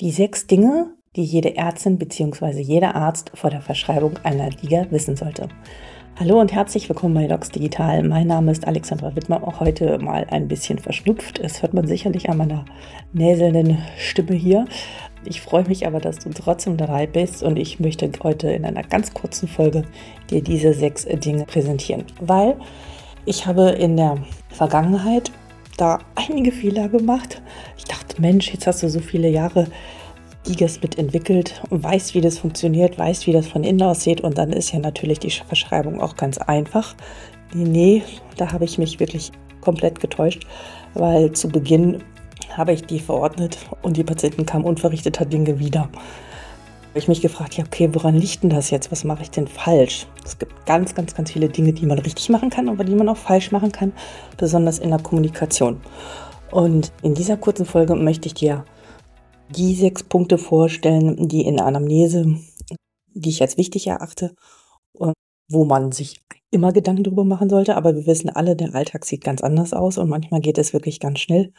Die sechs Dinge, die jede Ärztin bzw. jeder Arzt vor der Verschreibung einer Liga wissen sollte. Hallo und herzlich willkommen bei Docs Digital. Mein Name ist Alexandra Wittmer, auch heute mal ein bisschen verschnupft. Es hört man sicherlich an meiner näselnden Stimme hier. Ich freue mich aber, dass du trotzdem dabei bist und ich möchte heute in einer ganz kurzen Folge dir diese sechs Dinge präsentieren, weil ich habe in der Vergangenheit da einige Fehler gemacht. Ich dachte, Mensch, jetzt hast du so viele Jahre Digas mitentwickelt und weißt, wie das funktioniert, weißt, wie das von innen aussieht und dann ist ja natürlich die Verschreibung auch ganz einfach. Nee, da habe ich mich wirklich komplett getäuscht, weil zu Beginn habe ich die verordnet und die Patienten kamen unverrichteter Dinge wieder habe ich mich gefragt, ja, okay, woran liegt denn das jetzt? Was mache ich denn falsch? Es gibt ganz, ganz, ganz viele Dinge, die man richtig machen kann, aber die man auch falsch machen kann, besonders in der Kommunikation. Und in dieser kurzen Folge möchte ich dir die sechs Punkte vorstellen, die in Anamnese, die ich als wichtig erachte, wo man sich immer Gedanken darüber machen sollte. Aber wir wissen alle, der Alltag sieht ganz anders aus und manchmal geht es wirklich ganz schnell.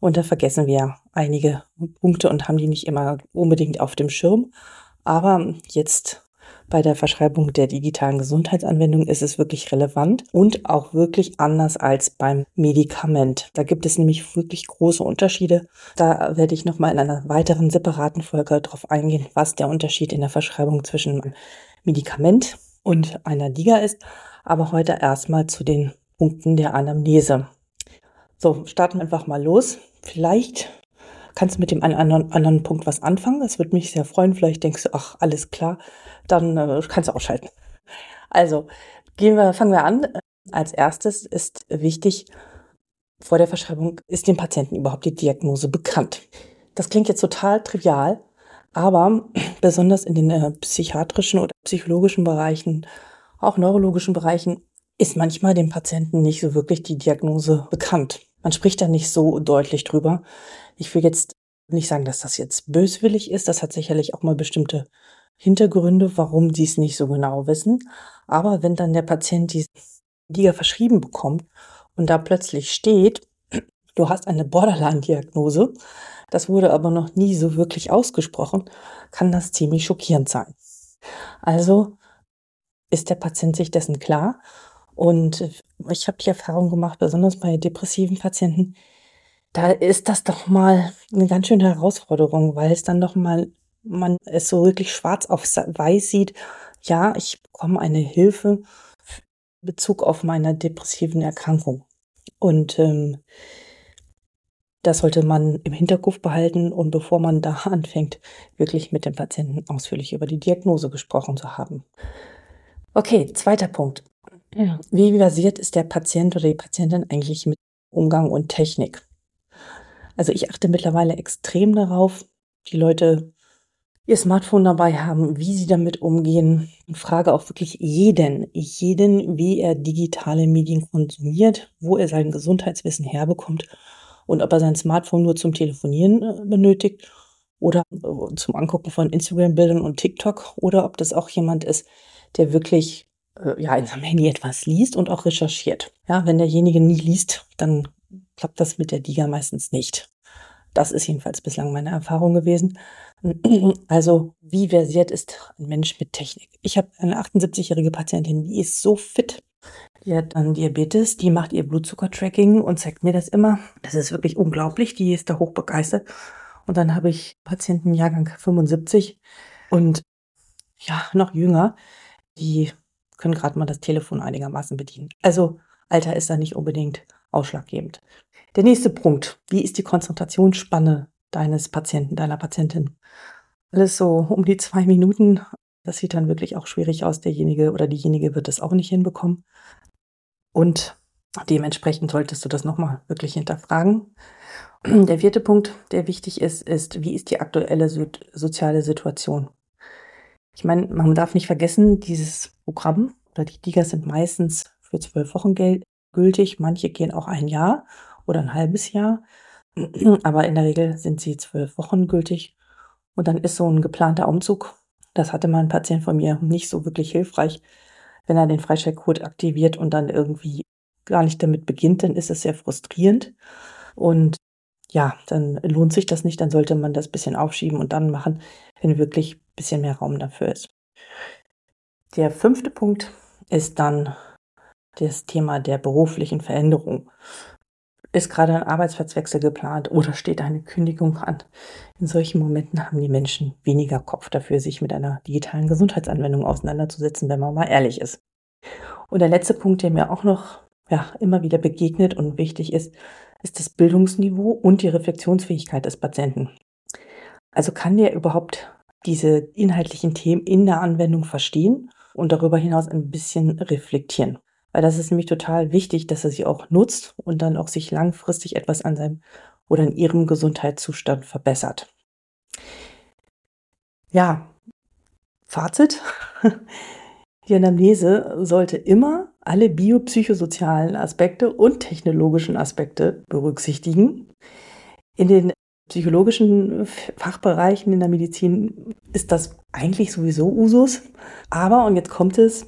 Und da vergessen wir einige Punkte und haben die nicht immer unbedingt auf dem Schirm. Aber jetzt bei der Verschreibung der digitalen Gesundheitsanwendung ist es wirklich relevant und auch wirklich anders als beim Medikament. Da gibt es nämlich wirklich große Unterschiede. Da werde ich nochmal in einer weiteren separaten Folge darauf eingehen, was der Unterschied in der Verschreibung zwischen einem Medikament und einer Liga ist. Aber heute erstmal zu den Punkten der Anamnese. So, starten wir einfach mal los. Vielleicht kannst du mit dem einen anderen, anderen Punkt was anfangen. Das würde mich sehr freuen. Vielleicht denkst du, ach, alles klar, dann äh, kannst du ausschalten. Also, gehen wir, fangen wir an. Als erstes ist wichtig, vor der Verschreibung ist dem Patienten überhaupt die Diagnose bekannt. Das klingt jetzt total trivial, aber besonders in den äh, psychiatrischen oder psychologischen Bereichen, auch neurologischen Bereichen, ist manchmal dem Patienten nicht so wirklich die Diagnose bekannt. Man spricht da nicht so deutlich drüber. Ich will jetzt nicht sagen, dass das jetzt böswillig ist. Das hat sicherlich auch mal bestimmte Hintergründe, warum die es nicht so genau wissen. Aber wenn dann der Patient die Liga verschrieben bekommt und da plötzlich steht, du hast eine Borderline-Diagnose, das wurde aber noch nie so wirklich ausgesprochen, kann das ziemlich schockierend sein. Also ist der Patient sich dessen klar und ich habe die Erfahrung gemacht, besonders bei depressiven Patienten, da ist das doch mal eine ganz schöne Herausforderung, weil es dann doch mal man es so wirklich schwarz auf weiß sieht. Ja, ich bekomme eine Hilfe in Bezug auf meine depressiven Erkrankung. Und ähm, das sollte man im Hinterkopf behalten und bevor man da anfängt, wirklich mit dem Patienten ausführlich über die Diagnose gesprochen zu haben. Okay, zweiter Punkt. Wie versiert ist der Patient oder die Patientin eigentlich mit Umgang und Technik? Also ich achte mittlerweile extrem darauf, die Leute ihr Smartphone dabei haben, wie sie damit umgehen und frage auch wirklich jeden, jeden, wie er digitale Medien konsumiert, wo er sein Gesundheitswissen herbekommt und ob er sein Smartphone nur zum Telefonieren äh, benötigt oder äh, zum Angucken von Instagram-Bildern und TikTok oder ob das auch jemand ist, der wirklich äh, ja, in seinem Handy etwas liest und auch recherchiert. Ja, wenn derjenige nie liest, dann klappt das mit der Diga meistens nicht. Das ist jedenfalls bislang meine Erfahrung gewesen. Also, wie versiert ist ein Mensch mit Technik? Ich habe eine 78-jährige Patientin, die ist so fit. Die hat dann Diabetes, die macht ihr Blutzucker-Tracking und zeigt mir das immer. Das ist wirklich unglaublich, die ist da hochbegeistert. Und dann habe ich Patienten Jahrgang 75 und ja, noch jünger, die können gerade mal das Telefon einigermaßen bedienen. Also Alter ist da nicht unbedingt ausschlaggebend. Der nächste Punkt. Wie ist die Konzentrationsspanne deines Patienten, deiner Patientin? Alles so um die zwei Minuten. Das sieht dann wirklich auch schwierig aus. Derjenige oder diejenige wird das auch nicht hinbekommen. Und dementsprechend solltest du das nochmal wirklich hinterfragen. Der vierte Punkt, der wichtig ist, ist, wie ist die aktuelle soziale Situation? Ich meine, man darf nicht vergessen, dieses Programm oder die Digas sind meistens für zwölf Wochen gültig. Manche gehen auch ein Jahr oder ein halbes Jahr. Aber in der Regel sind sie zwölf Wochen gültig. Und dann ist so ein geplanter Umzug. Das hatte mal ein Patient von mir nicht so wirklich hilfreich. Wenn er den Freistellcode aktiviert und dann irgendwie gar nicht damit beginnt, dann ist es sehr frustrierend. Und ja, dann lohnt sich das nicht, dann sollte man das bisschen aufschieben und dann machen, wenn wirklich bisschen mehr Raum dafür ist. Der fünfte Punkt ist dann das Thema der beruflichen Veränderung. Ist gerade ein Arbeitsplatzwechsel geplant oder steht eine Kündigung an? In solchen Momenten haben die Menschen weniger Kopf dafür, sich mit einer digitalen Gesundheitsanwendung auseinanderzusetzen, wenn man mal ehrlich ist. Und der letzte Punkt, der mir auch noch ja, immer wieder begegnet und wichtig ist, ist das Bildungsniveau und die Reflexionsfähigkeit des Patienten. Also kann der überhaupt diese inhaltlichen Themen in der Anwendung verstehen und darüber hinaus ein bisschen reflektieren. Weil das ist nämlich total wichtig, dass er sie auch nutzt und dann auch sich langfristig etwas an seinem oder in ihrem Gesundheitszustand verbessert. Ja, Fazit. Die Anamnese sollte immer alle biopsychosozialen Aspekte und technologischen Aspekte berücksichtigen. In den psychologischen Fachbereichen in der Medizin ist das eigentlich sowieso Usus. Aber, und jetzt kommt es,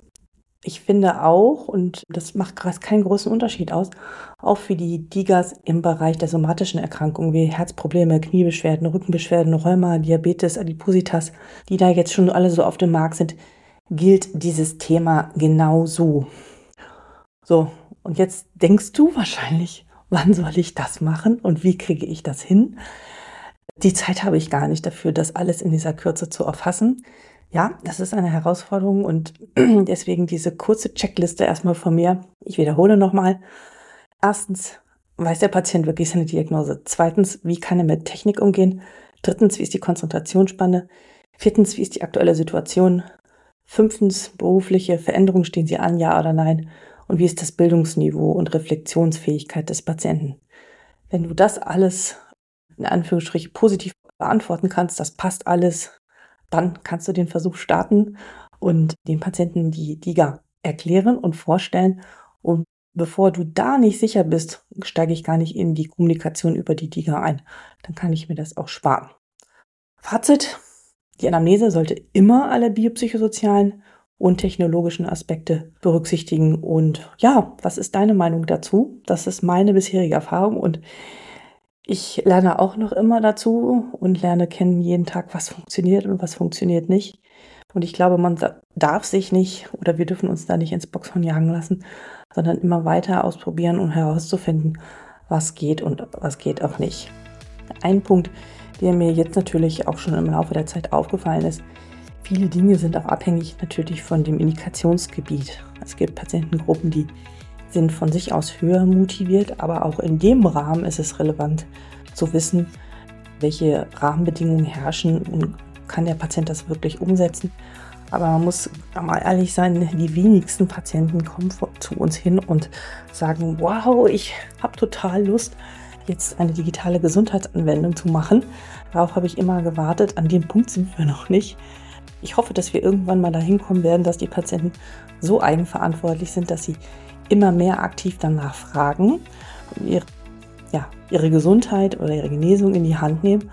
ich finde auch, und das macht keinen großen Unterschied aus, auch für die Digas im Bereich der somatischen Erkrankungen wie Herzprobleme, Kniebeschwerden, Rückenbeschwerden, Rheuma, Diabetes, Adipositas, die da jetzt schon alle so auf dem Markt sind, gilt dieses Thema genauso. So, und jetzt denkst du wahrscheinlich, wann soll ich das machen und wie kriege ich das hin? Die Zeit habe ich gar nicht dafür, das alles in dieser Kürze zu erfassen. Ja, das ist eine Herausforderung und deswegen diese kurze Checkliste erstmal von mir. Ich wiederhole nochmal. Erstens, weiß der Patient wirklich seine Diagnose? Zweitens, wie kann er mit Technik umgehen? Drittens, wie ist die Konzentrationsspanne? Viertens, wie ist die aktuelle Situation? Fünftens, berufliche Veränderungen stehen Sie an, ja oder nein? Und wie ist das Bildungsniveau und Reflexionsfähigkeit des Patienten? Wenn du das alles in Anführungsstrichen positiv beantworten kannst, das passt alles, dann kannst du den Versuch starten und den Patienten die DIGA erklären und vorstellen. Und bevor du da nicht sicher bist, steige ich gar nicht in die Kommunikation über die DIGA ein. Dann kann ich mir das auch sparen. Fazit, die Anamnese sollte immer alle biopsychosozialen und technologischen Aspekte berücksichtigen. Und ja, was ist deine Meinung dazu? Das ist meine bisherige Erfahrung und ich lerne auch noch immer dazu und lerne kennen jeden Tag, was funktioniert und was funktioniert nicht. Und ich glaube, man darf sich nicht oder wir dürfen uns da nicht ins Boxhorn jagen lassen, sondern immer weiter ausprobieren, um herauszufinden, was geht und was geht auch nicht. Ein Punkt, der mir jetzt natürlich auch schon im Laufe der Zeit aufgefallen ist. Viele Dinge sind auch abhängig natürlich von dem Indikationsgebiet. Es gibt Patientengruppen, die sind von sich aus höher motiviert, aber auch in dem Rahmen ist es relevant zu wissen, welche Rahmenbedingungen herrschen und kann der Patient das wirklich umsetzen. Aber man muss mal ehrlich sein, die wenigsten Patienten kommen zu uns hin und sagen, wow, ich habe total Lust, jetzt eine digitale Gesundheitsanwendung zu machen. Darauf habe ich immer gewartet. An dem Punkt sind wir noch nicht. Ich hoffe, dass wir irgendwann mal dahin kommen werden, dass die Patienten so eigenverantwortlich sind, dass sie immer mehr aktiv danach fragen und ihre, ja, ihre Gesundheit oder ihre Genesung in die Hand nehmen.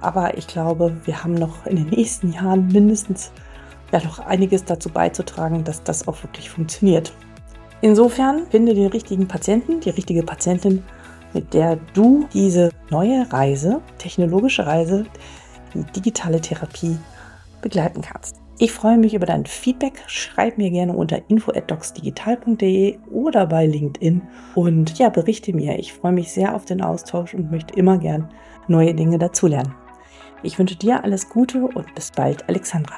Aber ich glaube, wir haben noch in den nächsten Jahren mindestens ja noch einiges dazu beizutragen, dass das auch wirklich funktioniert. Insofern finde den richtigen Patienten, die richtige Patientin mit der du diese neue Reise, technologische Reise, die digitale Therapie begleiten kannst. Ich freue mich über dein Feedback. Schreib mir gerne unter info@docsdigital.de oder bei LinkedIn und ja, berichte mir. Ich freue mich sehr auf den Austausch und möchte immer gern neue Dinge dazulernen. Ich wünsche dir alles Gute und bis bald, Alexandra.